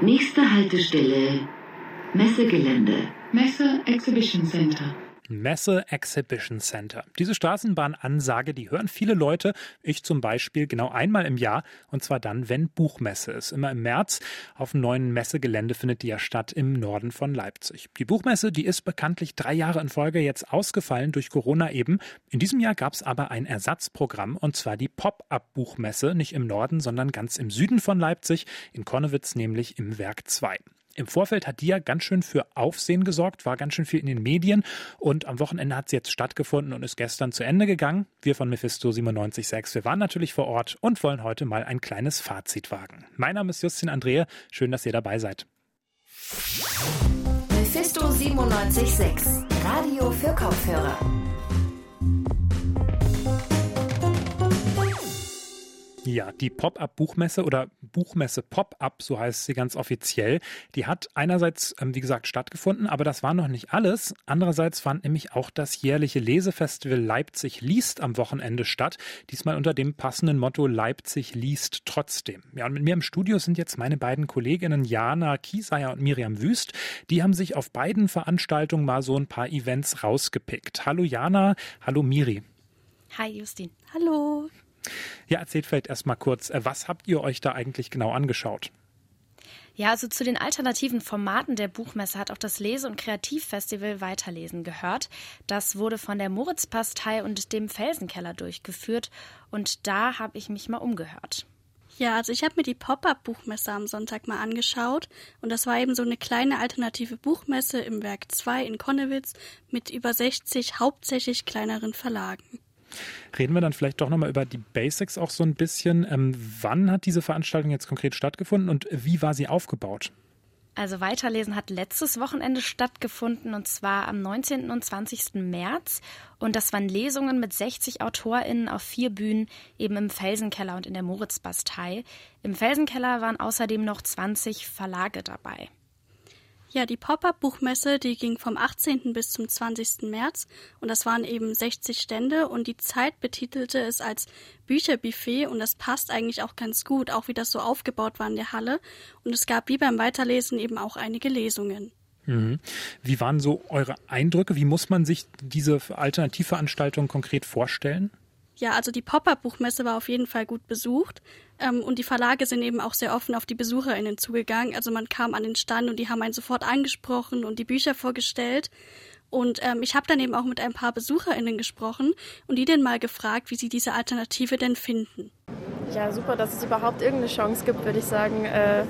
Nächste Haltestelle Messegelände. Messe Exhibition Center. Messe Exhibition Center. Diese Straßenbahnansage, die hören viele Leute, ich zum Beispiel, genau einmal im Jahr, und zwar dann, wenn Buchmesse ist. Immer im März auf dem neuen Messegelände findet die ja statt im Norden von Leipzig. Die Buchmesse, die ist bekanntlich drei Jahre in Folge jetzt ausgefallen durch Corona eben. In diesem Jahr gab es aber ein Ersatzprogramm, und zwar die Pop-Up-Buchmesse, nicht im Norden, sondern ganz im Süden von Leipzig, in Konnewitz nämlich im Werk 2. Im Vorfeld hat die ja ganz schön für Aufsehen gesorgt, war ganz schön viel in den Medien und am Wochenende hat sie jetzt stattgefunden und ist gestern zu Ende gegangen. Wir von Mephisto 97.6, wir waren natürlich vor Ort und wollen heute mal ein kleines Fazit wagen. Mein Name ist Justin Andrea, schön, dass ihr dabei seid. Mephisto 97.6, Radio für Kopfhörer. Ja, die Pop-up-Buchmesse oder Buchmesse Pop-up, so heißt sie ganz offiziell, die hat einerseits, ähm, wie gesagt, stattgefunden, aber das war noch nicht alles. Andererseits fand nämlich auch das jährliche Lesefestival Leipzig liest am Wochenende statt. Diesmal unter dem passenden Motto Leipzig liest trotzdem. Ja, und mit mir im Studio sind jetzt meine beiden Kolleginnen Jana Kieseyer und Miriam Wüst. Die haben sich auf beiden Veranstaltungen mal so ein paar Events rausgepickt. Hallo Jana, hallo Miri. Hi Justin. Hallo. Ja, erzählt vielleicht erst mal kurz, äh, was habt ihr euch da eigentlich genau angeschaut? Ja, also zu den alternativen Formaten der Buchmesse hat auch das Lese- und Kreativfestival Weiterlesen gehört. Das wurde von der Moritzpastei und dem Felsenkeller durchgeführt und da habe ich mich mal umgehört. Ja, also ich habe mir die Pop-up-Buchmesse am Sonntag mal angeschaut und das war eben so eine kleine alternative Buchmesse im Werk 2 in Konnewitz mit über 60 hauptsächlich kleineren Verlagen. Reden wir dann vielleicht doch nochmal über die Basics auch so ein bisschen. Ähm, wann hat diese Veranstaltung jetzt konkret stattgefunden und wie war sie aufgebaut? Also Weiterlesen hat letztes Wochenende stattgefunden und zwar am 19. und 20. März. Und das waren Lesungen mit 60 AutorInnen auf vier Bühnen, eben im Felsenkeller und in der Moritzbastei. Im Felsenkeller waren außerdem noch 20 Verlage dabei. Ja, die Pop-up-Buchmesse, die ging vom 18. bis zum 20. März und das waren eben 60 Stände und die Zeit betitelte es als Bücherbuffet und das passt eigentlich auch ganz gut, auch wie das so aufgebaut war in der Halle und es gab wie beim Weiterlesen eben auch einige Lesungen. Mhm. Wie waren so eure Eindrücke? Wie muss man sich diese Alternativveranstaltung konkret vorstellen? Ja, also die Pop-up-Buchmesse war auf jeden Fall gut besucht ähm, und die Verlage sind eben auch sehr offen auf die BesucherInnen zugegangen. Also man kam an den Stand und die haben einen sofort angesprochen und die Bücher vorgestellt. Und ähm, ich habe dann eben auch mit ein paar BesucherInnen gesprochen und die dann mal gefragt, wie sie diese Alternative denn finden. Ja, super, dass es überhaupt irgendeine Chance gibt, würde ich sagen, äh,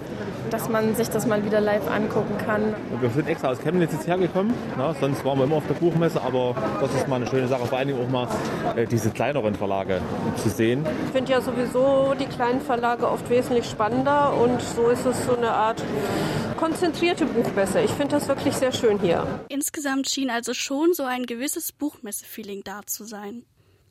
dass man sich das mal wieder live angucken kann. Wir sind extra aus Chemnitz jetzt hergekommen, na, sonst waren wir immer auf der Buchmesse, aber das ist mal eine schöne Sache, vor allen Dingen auch mal äh, diese kleineren Verlage zu sehen. Ich finde ja sowieso die kleinen Verlage oft wesentlich spannender und so ist es so eine Art konzentrierte Buchmesse. Ich finde das wirklich sehr schön hier. Insgesamt schien also schon so ein gewisses Buchmesse-Feeling da zu sein.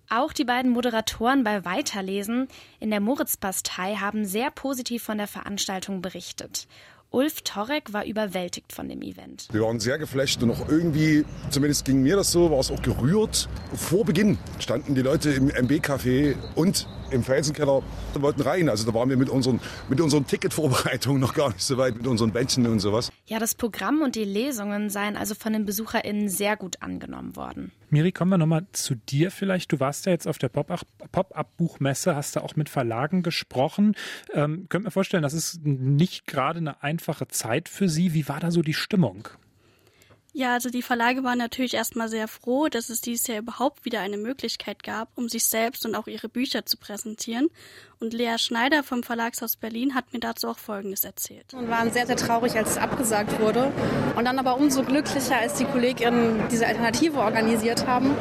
Auch die beiden Moderatoren bei Weiterlesen in der Moritzbastei haben sehr positiv von der Veranstaltung berichtet. Ulf Torek war überwältigt von dem Event. Wir waren sehr geflasht und auch irgendwie, zumindest ging mir das so, war es auch gerührt. Vor Beginn standen die Leute im MB-Café und im Felsenkeller wollten rein. Also da waren wir mit unseren, mit unseren Ticketvorbereitungen noch gar nicht so weit, mit unseren Bändchen und sowas. Ja, das Programm und die Lesungen seien also von den BesucherInnen sehr gut angenommen worden. Miri, kommen wir nochmal zu dir vielleicht. Du warst ja jetzt auf der Pop-Up-Buchmesse, hast da auch mit Verlagen gesprochen. Ähm, könnt mir vorstellen, das ist nicht gerade eine einfache Zeit für Sie. Wie war da so die Stimmung? Ja, also die Verlage waren natürlich erstmal sehr froh, dass es dieses Jahr überhaupt wieder eine Möglichkeit gab, um sich selbst und auch ihre Bücher zu präsentieren. Und Lea Schneider vom Verlagshaus Berlin hat mir dazu auch Folgendes erzählt. Und waren sehr, sehr traurig, als es abgesagt wurde. Und dann aber umso glücklicher, als die Kolleginnen diese Alternative organisiert haben.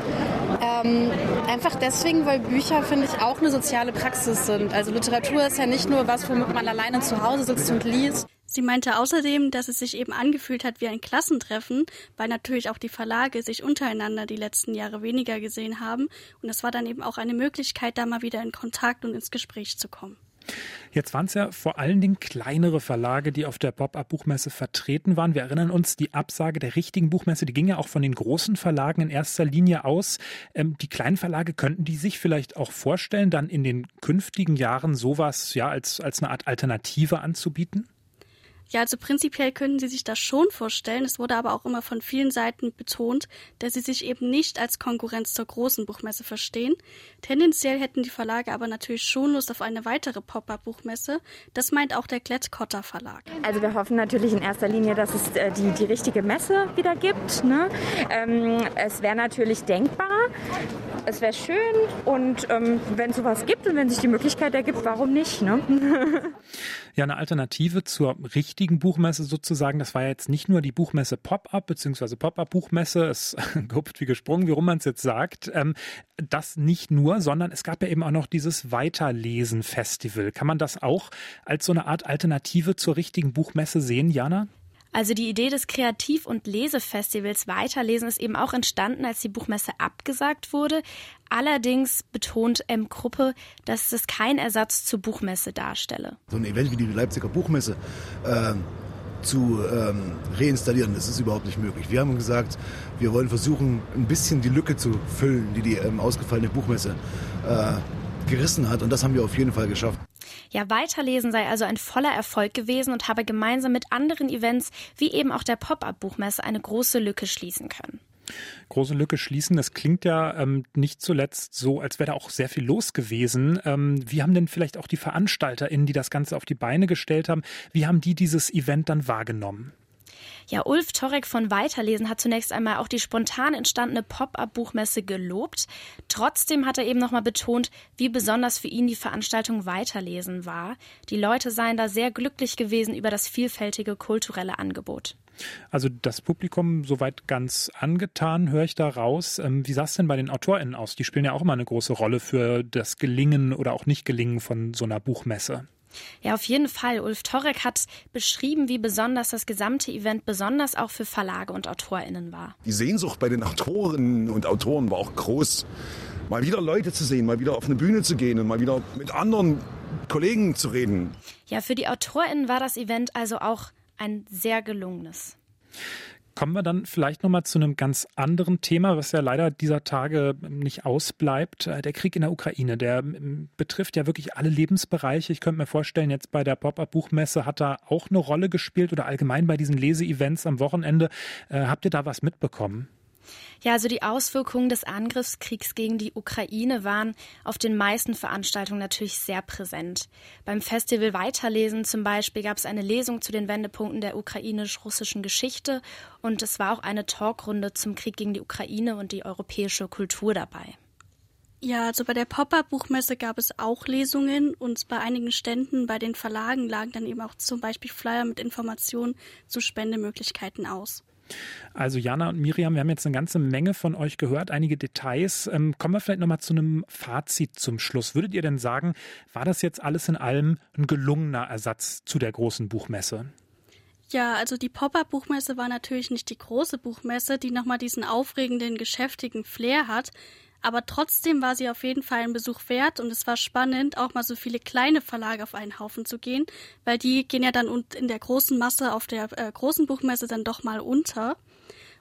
Ähm, einfach deswegen, weil Bücher, finde ich, auch eine soziale Praxis sind. Also Literatur ist ja nicht nur was, womit man alleine zu Hause sitzt und liest. Sie meinte außerdem, dass es sich eben angefühlt hat wie ein Klassentreffen, weil natürlich auch die Verlage sich untereinander die letzten Jahre weniger gesehen haben. Und es war dann eben auch eine Möglichkeit, da mal wieder in Kontakt und ins Gespräch zu kommen. Jetzt waren es ja vor allen Dingen kleinere Verlage, die auf der Pop-Up-Buchmesse vertreten waren. Wir erinnern uns, die Absage der richtigen Buchmesse, die ging ja auch von den großen Verlagen in erster Linie aus. Ähm, die kleinen Verlage könnten die sich vielleicht auch vorstellen, dann in den künftigen Jahren sowas ja als, als eine Art Alternative anzubieten? Ja, also prinzipiell können Sie sich das schon vorstellen. Es wurde aber auch immer von vielen Seiten betont, dass sie sich eben nicht als Konkurrenz zur großen Buchmesse verstehen. Tendenziell hätten die Verlage aber natürlich schon Lust auf eine weitere Pop-up-Buchmesse. Das meint auch der Klett-Cotta Verlag. Also wir hoffen natürlich in erster Linie, dass es äh, die, die richtige Messe wieder gibt. Ne? Ähm, es wäre natürlich denkbar, es wäre schön und ähm, wenn es sowas gibt und wenn sich die Möglichkeit ergibt, warum nicht? Ne? Ja, eine Alternative zur richtigen Buchmesse sozusagen. Das war ja jetzt nicht nur die Buchmesse Pop-up beziehungsweise Pop-up-Buchmesse. Es gehupft wie gesprungen, wie rum man es jetzt sagt. Ähm, das nicht nur, sondern es gab ja eben auch noch dieses Weiterlesen-Festival. Kann man das auch als so eine Art Alternative zur richtigen Buchmesse sehen, Jana? Also die Idee des Kreativ- und Lesefestivals Weiterlesen ist eben auch entstanden, als die Buchmesse abgesagt wurde. Allerdings betont M. Gruppe, dass es kein Ersatz zur Buchmesse darstelle. So ein Event wie die Leipziger Buchmesse äh, zu ähm, reinstallieren, das ist überhaupt nicht möglich. Wir haben gesagt, wir wollen versuchen, ein bisschen die Lücke zu füllen, die die ähm, ausgefallene Buchmesse äh, gerissen hat. Und das haben wir auf jeden Fall geschafft. Ja, Weiterlesen sei also ein voller Erfolg gewesen und habe gemeinsam mit anderen Events wie eben auch der Pop-up-Buchmesse eine große Lücke schließen können. Große Lücke schließen, das klingt ja ähm, nicht zuletzt so, als wäre da auch sehr viel los gewesen. Ähm, wie haben denn vielleicht auch die VeranstalterInnen, die das Ganze auf die Beine gestellt haben, wie haben die dieses Event dann wahrgenommen? Ja, Ulf Torek von Weiterlesen hat zunächst einmal auch die spontan entstandene Pop-up-Buchmesse gelobt. Trotzdem hat er eben nochmal betont, wie besonders für ihn die Veranstaltung Weiterlesen war. Die Leute seien da sehr glücklich gewesen über das vielfältige kulturelle Angebot. Also das Publikum soweit ganz angetan, höre ich da raus. Ähm, wie sah es denn bei den AutorInnen aus? Die spielen ja auch immer eine große Rolle für das Gelingen oder auch Nicht-Gelingen von so einer Buchmesse. Ja, auf jeden Fall. Ulf Torek hat beschrieben, wie besonders das gesamte Event besonders auch für Verlage und AutorInnen war. Die Sehnsucht bei den Autorinnen und Autoren war auch groß, mal wieder Leute zu sehen, mal wieder auf eine Bühne zu gehen und mal wieder mit anderen Kollegen zu reden. Ja, für die AutorInnen war das Event also auch ein sehr gelungenes. Kommen wir dann vielleicht nochmal zu einem ganz anderen Thema, was ja leider dieser Tage nicht ausbleibt. Äh, der Krieg in der Ukraine, der betrifft ja wirklich alle Lebensbereiche. Ich könnte mir vorstellen, jetzt bei der Pop-Up-Buchmesse hat er auch eine Rolle gespielt oder allgemein bei diesen Leseevents am Wochenende. Äh, habt ihr da was mitbekommen? Ja, also die Auswirkungen des Angriffskriegs gegen die Ukraine waren auf den meisten Veranstaltungen natürlich sehr präsent. Beim Festival Weiterlesen zum Beispiel gab es eine Lesung zu den Wendepunkten der ukrainisch-russischen Geschichte und es war auch eine Talkrunde zum Krieg gegen die Ukraine und die europäische Kultur dabei. Ja, also bei der Pop-Up-Buchmesse gab es auch Lesungen und bei einigen Ständen bei den Verlagen lagen dann eben auch zum Beispiel Flyer mit Informationen zu Spendemöglichkeiten aus. Also Jana und Miriam, wir haben jetzt eine ganze Menge von euch gehört, einige Details. Ähm, kommen wir vielleicht nochmal zu einem Fazit zum Schluss. Würdet ihr denn sagen, war das jetzt alles in allem ein gelungener Ersatz zu der großen Buchmesse? Ja, also die Pop-Up-Buchmesse war natürlich nicht die große Buchmesse, die nochmal diesen aufregenden, geschäftigen Flair hat. Aber trotzdem war sie auf jeden Fall ein Besuch wert und es war spannend, auch mal so viele kleine Verlage auf einen Haufen zu gehen, weil die gehen ja dann in der großen Masse auf der äh, großen Buchmesse dann doch mal unter.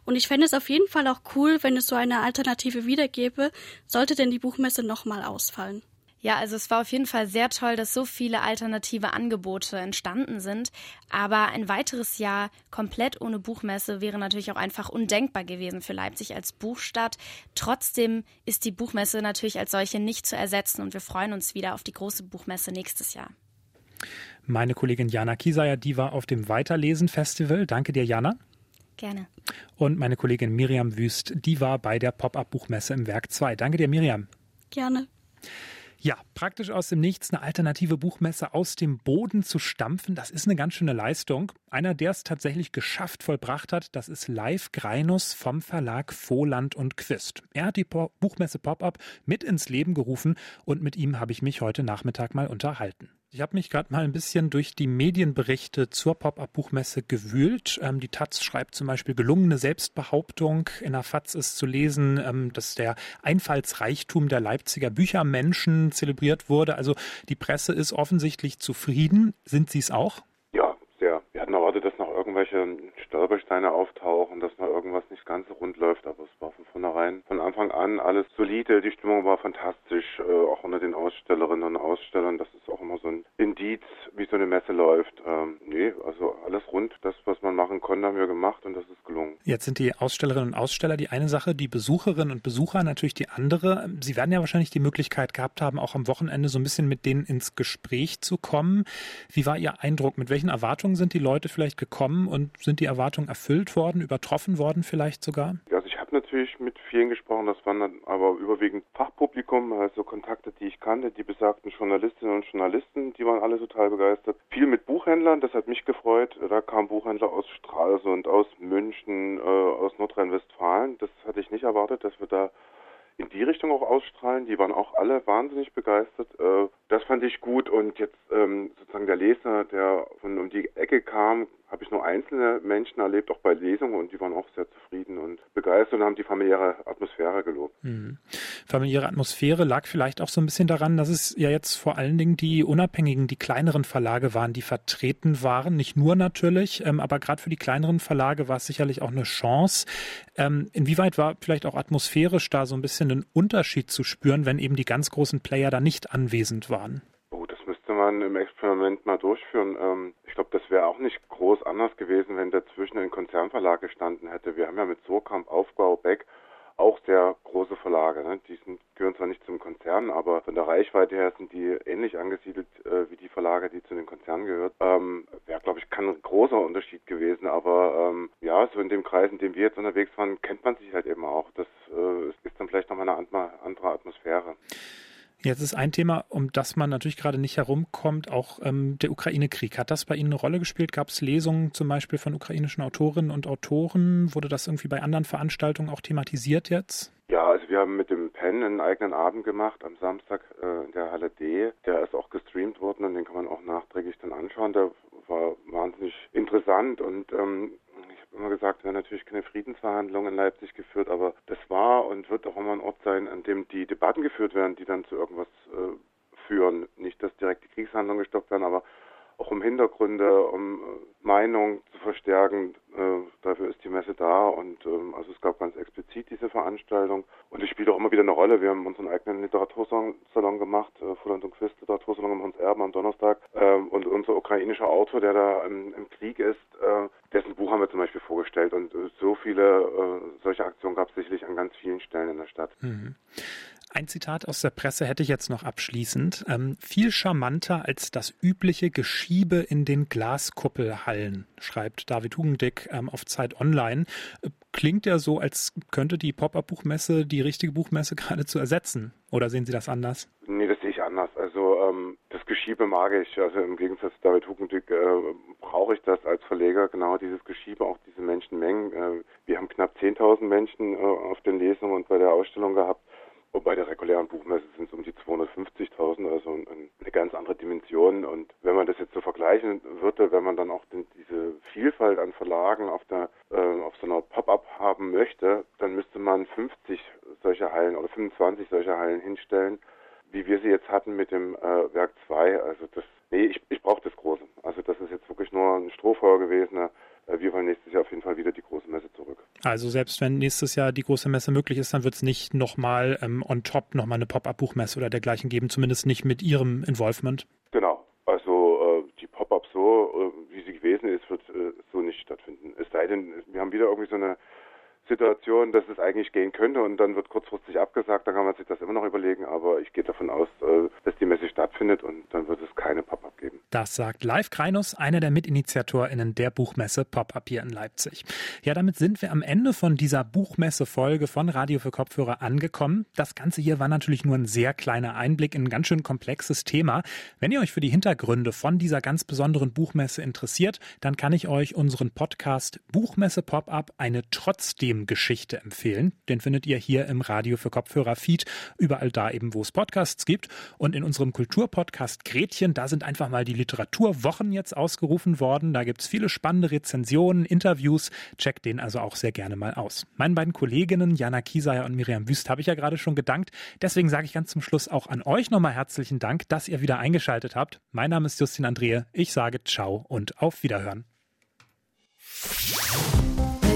Und ich fände es auf jeden Fall auch cool, wenn es so eine Alternative wiedergäbe, sollte denn die Buchmesse nochmal ausfallen. Ja, also es war auf jeden Fall sehr toll, dass so viele alternative Angebote entstanden sind. Aber ein weiteres Jahr komplett ohne Buchmesse wäre natürlich auch einfach undenkbar gewesen für Leipzig als Buchstadt. Trotzdem ist die Buchmesse natürlich als solche nicht zu ersetzen und wir freuen uns wieder auf die große Buchmesse nächstes Jahr. Meine Kollegin Jana Kieseyer, die war auf dem Weiterlesen-Festival. Danke dir, Jana. Gerne. Und meine Kollegin Miriam Wüst, die war bei der Pop-Up-Buchmesse im Werk 2. Danke dir, Miriam. Gerne. Ja, praktisch aus dem Nichts eine alternative Buchmesse aus dem Boden zu stampfen, das ist eine ganz schöne Leistung. Einer, der es tatsächlich geschafft, vollbracht hat, das ist Live Greinus vom Verlag Voland und Quist. Er hat die Buchmesse Pop-Up mit ins Leben gerufen und mit ihm habe ich mich heute Nachmittag mal unterhalten. Ich habe mich gerade mal ein bisschen durch die Medienberichte zur Pop-Up-Buchmesse gewühlt. Ähm, die Taz schreibt zum Beispiel gelungene Selbstbehauptung. In der FAZ ist zu lesen, ähm, dass der Einfallsreichtum der Leipziger Büchermenschen zelebriert wurde. Also die Presse ist offensichtlich zufrieden. Sind Sie es auch? Ja, sehr. Wir hatten erwartet, dass noch irgendwelche Stolpersteine auftauchen, dass noch irgendwas nicht ganz rund läuft, aber es war von vornherein, von Anfang an alles solide. Die Stimmung war fantastisch, äh, auch unter den Ausstellerinnen und Ausstellern. Das ist auch immer so ein Indiz, wie so eine Messe läuft. Ähm, nee, also alles rund, das, was man machen konnte, haben wir gemacht und das ist gelungen. Jetzt sind die Ausstellerinnen und Aussteller die eine Sache, die Besucherinnen und Besucher natürlich die andere. Sie werden ja wahrscheinlich die Möglichkeit gehabt haben, auch am Wochenende so ein bisschen mit denen ins Gespräch zu kommen. Wie war Ihr Eindruck? Mit welchen Erwartungen sind die Leute vielleicht gekommen und sind die Erwartungen erfüllt worden, übertroffen worden vielleicht sogar? Ich natürlich mit vielen gesprochen, das waren dann aber überwiegend Fachpublikum, also Kontakte, die ich kannte, die besagten Journalistinnen und Journalisten, die waren alle total begeistert. Viel mit Buchhändlern, das hat mich gefreut. Da kamen Buchhändler aus Stralsund, aus München, äh, aus Nordrhein-Westfalen. Das hatte ich nicht erwartet, dass wir da in die Richtung auch ausstrahlen. Die waren auch alle wahnsinnig begeistert. Äh, das fand ich gut. Und jetzt ähm, sozusagen der Leser, der von um die Ecke kam, nur einzelne Menschen erlebt, auch bei Lesungen, und die waren auch sehr zufrieden und begeistert und haben die familiäre Atmosphäre gelobt. Mhm. Familiäre Atmosphäre lag vielleicht auch so ein bisschen daran, dass es ja jetzt vor allen Dingen die unabhängigen, die kleineren Verlage waren, die vertreten waren. Nicht nur natürlich, ähm, aber gerade für die kleineren Verlage war es sicherlich auch eine Chance. Ähm, inwieweit war vielleicht auch atmosphärisch da so ein bisschen ein Unterschied zu spüren, wenn eben die ganz großen Player da nicht anwesend waren? Man im Experiment mal durchführen. Ähm, ich glaube, das wäre auch nicht groß anders gewesen, wenn dazwischen ein Konzernverlag gestanden hätte. Wir haben ja mit Surkamp, Aufbau, Beck auch sehr große Verlage. Ne? Die sind, gehören zwar nicht zum Konzern, aber von der Reichweite her sind die ähnlich angesiedelt äh, wie die Verlage, die zu den Konzernen gehört. Ähm, Wäre, glaube ich, kein großer Unterschied gewesen. Aber ähm, ja, so in dem Kreis, in dem wir jetzt unterwegs waren, kennt man sich halt eben auch. Das äh, ist dann vielleicht nochmal eine andere Atmosphäre. Jetzt ist ein Thema, um das man natürlich gerade nicht herumkommt, auch ähm, der Ukraine-Krieg. Hat das bei Ihnen eine Rolle gespielt? Gab es Lesungen zum Beispiel von ukrainischen Autorinnen und Autoren? Wurde das irgendwie bei anderen Veranstaltungen auch thematisiert jetzt? Ja, also wir haben mit dem PEN einen eigenen Abend gemacht am Samstag äh, in der Halle D. Der ist auch gestreamt worden und den kann man auch nachträglich dann anschauen. Der war wahnsinnig interessant und ähm, immer gesagt, wir haben natürlich keine Friedensverhandlungen in Leipzig geführt, aber das war und wird auch immer ein Ort sein, an dem die Debatten geführt werden, die dann zu irgendwas äh, führen. Nicht, dass direkt die Kriegshandlungen gestoppt werden, aber auch um Hintergründe, um äh, Meinung zu verstärken. Äh, dafür ist die Messe da und ähm, also es gab ganz explizit diese Veranstaltung und es spielt auch immer wieder eine Rolle. Wir haben unseren eigenen Literatursalon gemacht, äh, Fulland und Quist Literatursalon im Hans Erben am Donnerstag ähm, und unser ukrainischer Autor, der da im, im Krieg ist, äh, dessen Buch haben wir zum Beispiel vorgestellt und äh, so viele äh, solche Aktionen gab es sicherlich an ganz vielen Stellen in der Stadt. Mhm. Ein Zitat aus der Presse hätte ich jetzt noch abschließend. Ähm, viel charmanter als das übliche Geschiebe in den Glaskuppelhallen, schreibt David Hugendick ähm, auf Zeit Online. Äh, klingt ja so, als könnte die Pop-Up-Buchmesse die richtige Buchmesse geradezu ersetzen. Oder sehen Sie das anders? Nee, das sehe ich anders. Also ähm, das Geschiebe mag ich. Also im Gegensatz zu David Hugendick äh, brauche ich das als Verleger, genau dieses Geschiebe, auch diese Menschenmengen. Äh, wir haben knapp 10.000 Menschen äh, auf den Lesungen und bei der Ausstellung gehabt. Und bei der regulären Buchmesse sind es um die 250.000, also eine ganz andere Dimension. Und wenn man das jetzt so vergleichen würde, wenn man dann auch diese Vielfalt an Verlagen auf, der, äh, auf so einer Pop-up haben möchte, dann müsste man 50 solche Hallen oder 25 solche Hallen hinstellen, wie wir sie jetzt hatten mit dem äh, Werk 2. Also das, nee, ich, ich brauche das Große. Also das ist jetzt wirklich nur ein Strohfeuer gewesen. Äh, wir wollen nächstes Jahr auf jeden Fall wieder die große Messe zurück. Also selbst wenn nächstes Jahr die große Messe möglich ist, dann wird es nicht nochmal ähm, on top nochmal eine Pop-up-Buchmesse oder dergleichen geben, zumindest nicht mit Ihrem Involvement. Genau. Also äh, die Pop-up so, äh, wie sie gewesen ist, wird äh, so nicht stattfinden. Es sei denn, wir haben wieder irgendwie so eine Situation, dass es eigentlich gehen könnte und dann wird kurzfristig abgesagt, dann kann man sich das immer noch überlegen, aber ich gehe davon aus, äh, dass die Messe stattfindet und dann wird es keine Pop-up geben. Das sagt Live Kreinus, einer der MitinitiatorInnen der Buchmesse Pop-up hier in Leipzig. Ja, damit sind wir am Ende von dieser Buchmesse-Folge von Radio für Kopfhörer angekommen. Das Ganze hier war natürlich nur ein sehr kleiner Einblick in ein ganz schön komplexes Thema. Wenn ihr euch für die Hintergründe von dieser ganz besonderen Buchmesse interessiert, dann kann ich euch unseren Podcast Buchmesse Pop-up eine trotzdem Geschichte empfehlen. Den findet ihr hier im Radio für Kopfhörer Feed, überall da eben, wo es Podcasts gibt. Und in unserem Kulturpodcast Gretchen, da sind einfach mal die Literaturwochen jetzt ausgerufen worden. Da gibt es viele spannende Rezensionen, Interviews. Checkt den also auch sehr gerne mal aus. Meinen beiden Kolleginnen Jana Kieseyer und Miriam Wüst habe ich ja gerade schon gedankt. Deswegen sage ich ganz zum Schluss auch an euch nochmal herzlichen Dank, dass ihr wieder eingeschaltet habt. Mein Name ist Justin Andrehe. Ich sage Ciao und auf Wiederhören.